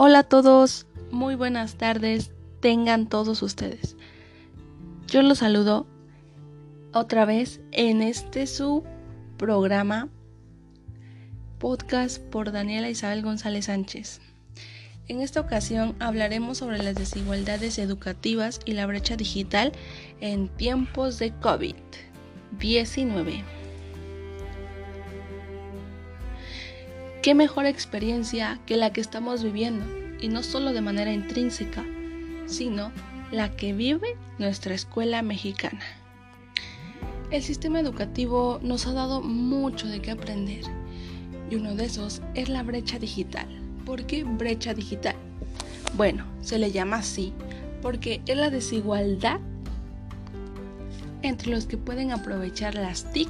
Hola a todos, muy buenas tardes, tengan todos ustedes. Yo los saludo otra vez en este su programa podcast por Daniela Isabel González Sánchez. En esta ocasión hablaremos sobre las desigualdades educativas y la brecha digital en tiempos de COVID-19. ¿Qué mejor experiencia que la que estamos viviendo? Y no solo de manera intrínseca, sino la que vive nuestra escuela mexicana. El sistema educativo nos ha dado mucho de qué aprender y uno de esos es la brecha digital. ¿Por qué brecha digital? Bueno, se le llama así porque es la desigualdad entre los que pueden aprovechar las TIC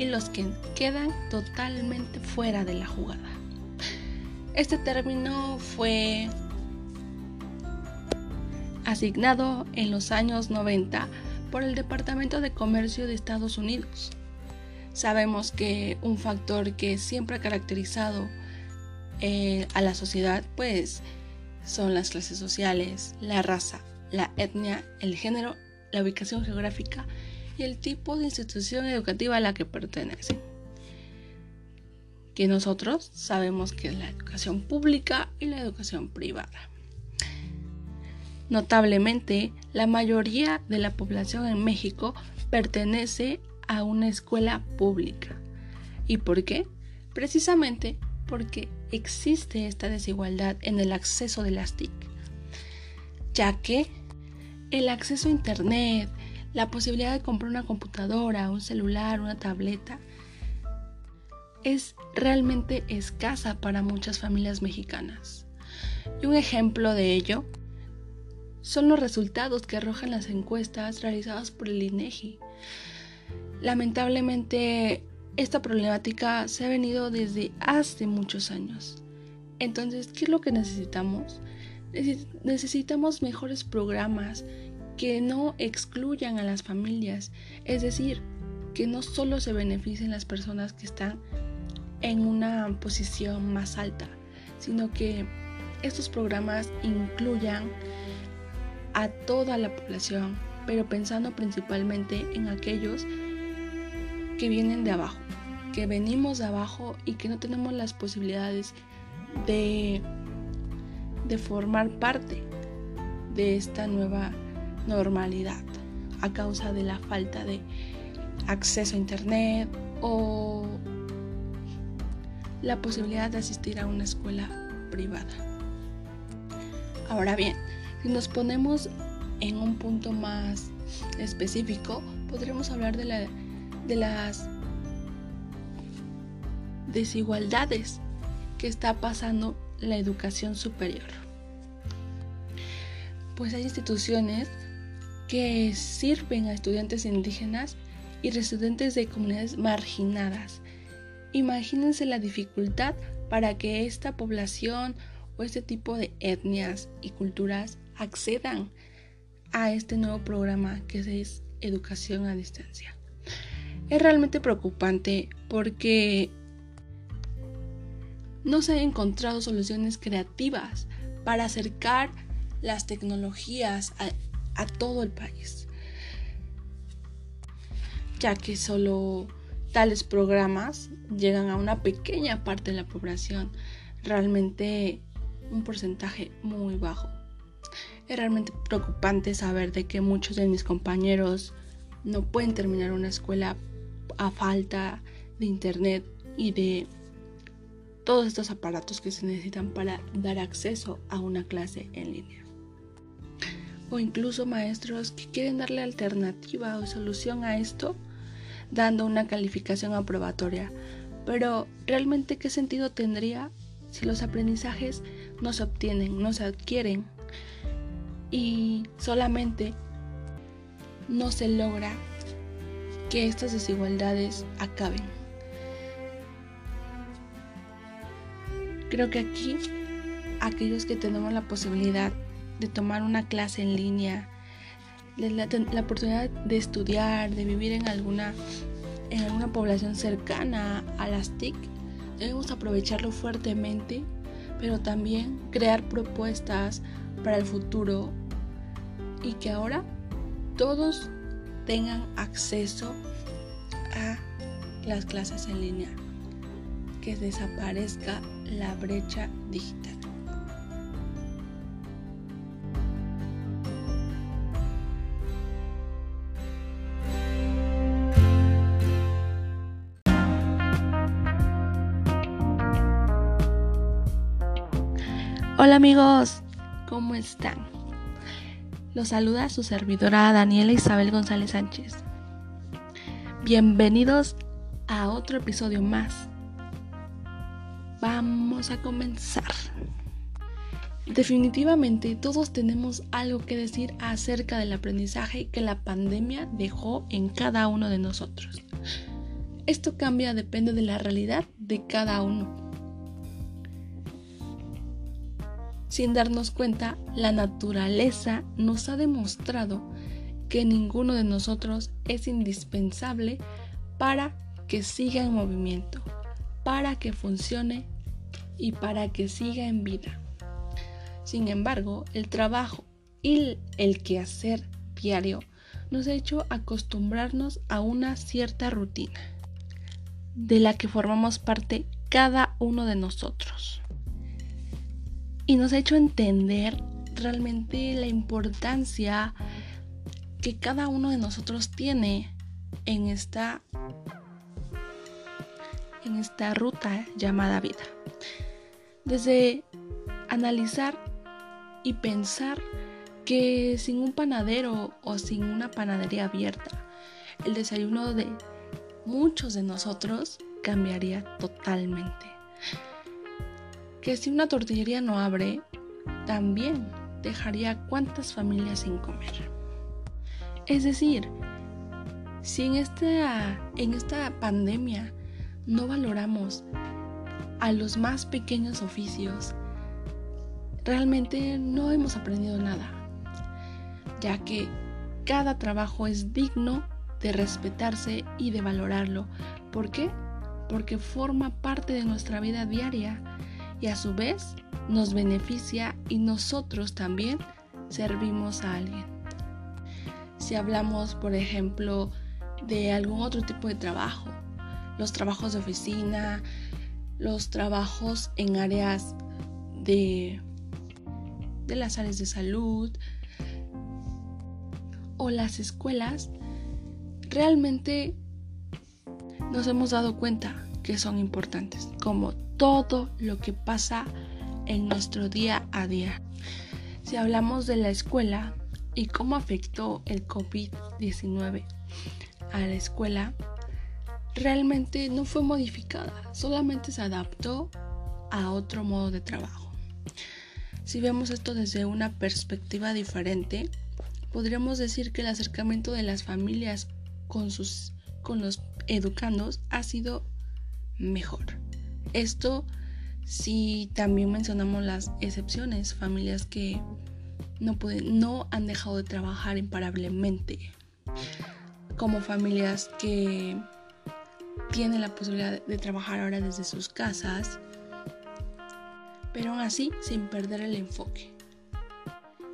y los que quedan totalmente fuera de la jugada. Este término fue asignado en los años 90 por el Departamento de Comercio de Estados Unidos. Sabemos que un factor que siempre ha caracterizado eh, a la sociedad pues son las clases sociales, la raza, la etnia, el género, la ubicación geográfica y el tipo de institución educativa a la que pertenecen. Que nosotros sabemos que es la educación pública y la educación privada. Notablemente, la mayoría de la población en México pertenece a una escuela pública. ¿Y por qué? Precisamente porque existe esta desigualdad en el acceso de las TIC, ya que el acceso a Internet, la posibilidad de comprar una computadora, un celular, una tableta, es realmente escasa para muchas familias mexicanas. Y un ejemplo de ello son los resultados que arrojan las encuestas realizadas por el INEGI. Lamentablemente, esta problemática se ha venido desde hace muchos años. Entonces, ¿qué es lo que necesitamos? Necesitamos mejores programas que no excluyan a las familias, es decir, que no solo se beneficien las personas que están en una posición más alta, sino que estos programas incluyan a toda la población, pero pensando principalmente en aquellos que vienen de abajo, que venimos de abajo y que no tenemos las posibilidades de, de formar parte de esta nueva normalidad a causa de la falta de acceso a internet o la posibilidad de asistir a una escuela privada. Ahora bien, si nos ponemos en un punto más específico, podremos hablar de, la, de las desigualdades que está pasando la educación superior. Pues hay instituciones que sirven a estudiantes indígenas y residentes de comunidades marginadas. Imagínense la dificultad para que esta población o este tipo de etnias y culturas accedan a este nuevo programa que es educación a distancia. Es realmente preocupante porque no se han encontrado soluciones creativas para acercar las tecnologías a, a todo el país, ya que solo tales programas llegan a una pequeña parte de la población, realmente un porcentaje muy bajo. Es realmente preocupante saber de que muchos de mis compañeros no pueden terminar una escuela a falta de internet y de todos estos aparatos que se necesitan para dar acceso a una clase en línea o incluso maestros que quieren darle alternativa o solución a esto dando una calificación aprobatoria. Pero realmente qué sentido tendría si los aprendizajes no se obtienen, no se adquieren y solamente no se logra que estas desigualdades acaben. Creo que aquí aquellos que tenemos la posibilidad de tomar una clase en línea, la, la, oportunidad de estudiar, de vivir en alguna, en alguna población cercana a las TIC, debemos aprovecharlo fuertemente pero también crear propuestas para el futuro y que ahora todos tengan acceso a las clases en línea, que desaparezca la brecha digital. Hola amigos, ¿cómo están? Los saluda su servidora Daniela Isabel González Sánchez. Bienvenidos a otro episodio más. Vamos a comenzar. Definitivamente todos tenemos algo que decir acerca del aprendizaje que la pandemia dejó en cada uno de nosotros. Esto cambia depende de la realidad de cada uno. Sin darnos cuenta, la naturaleza nos ha demostrado que ninguno de nosotros es indispensable para que siga en movimiento, para que funcione y para que siga en vida. Sin embargo, el trabajo y el quehacer diario nos ha hecho acostumbrarnos a una cierta rutina, de la que formamos parte cada uno de nosotros y nos ha hecho entender realmente la importancia que cada uno de nosotros tiene en esta en esta ruta llamada vida. Desde analizar y pensar que sin un panadero o sin una panadería abierta, el desayuno de muchos de nosotros cambiaría totalmente que si una tortillería no abre, también dejaría cuántas familias sin comer. Es decir, si en esta, en esta pandemia no valoramos a los más pequeños oficios, realmente no hemos aprendido nada, ya que cada trabajo es digno de respetarse y de valorarlo. ¿Por qué? Porque forma parte de nuestra vida diaria y a su vez nos beneficia y nosotros también servimos a alguien. Si hablamos, por ejemplo, de algún otro tipo de trabajo, los trabajos de oficina, los trabajos en áreas de, de las áreas de salud o las escuelas, realmente nos hemos dado cuenta que son importantes, como todo lo que pasa en nuestro día a día. Si hablamos de la escuela y cómo afectó el COVID-19 a la escuela, realmente no fue modificada, solamente se adaptó a otro modo de trabajo. Si vemos esto desde una perspectiva diferente, podríamos decir que el acercamiento de las familias con, sus, con los educandos ha sido mejor. Esto si también mencionamos las excepciones, familias que no, pueden, no han dejado de trabajar imparablemente, como familias que tienen la posibilidad de trabajar ahora desde sus casas, pero aún así sin perder el enfoque,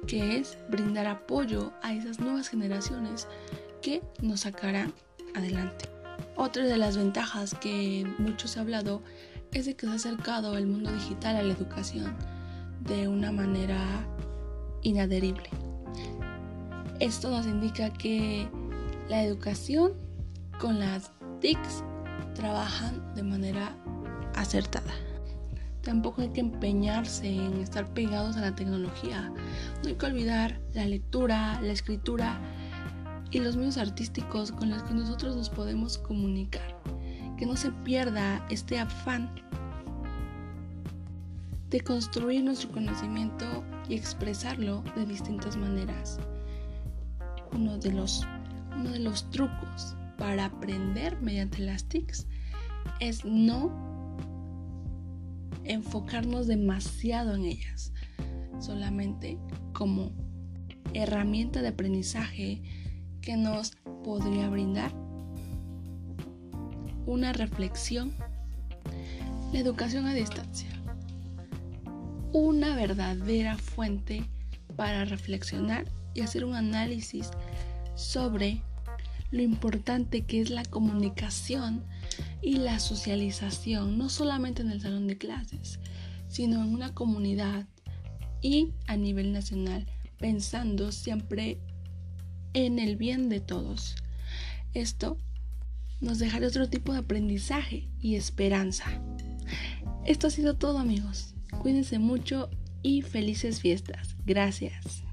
que es brindar apoyo a esas nuevas generaciones que nos sacarán adelante. Otra de las ventajas que muchos ha hablado es de que se ha acercado el mundo digital a la educación de una manera inaderible. Esto nos indica que la educación con las TICs trabajan de manera acertada. Tampoco hay que empeñarse en estar pegados a la tecnología. No hay que olvidar la lectura, la escritura y los medios artísticos con los que nosotros nos podemos comunicar que no se pierda este afán de construir nuestro conocimiento y expresarlo de distintas maneras. Uno de los, uno de los trucos para aprender mediante las TICs es no enfocarnos demasiado en ellas, solamente como herramienta de aprendizaje que nos podría brindar una reflexión. La educación a distancia. una verdadera fuente para reflexionar y hacer un análisis sobre lo importante que es la comunicación y la socialización, no solamente en el salón de clases, sino en una comunidad y a nivel nacional, pensando siempre en el bien de todos. Esto nos dejará otro tipo de aprendizaje y esperanza. Esto ha sido todo amigos. Cuídense mucho y felices fiestas. Gracias.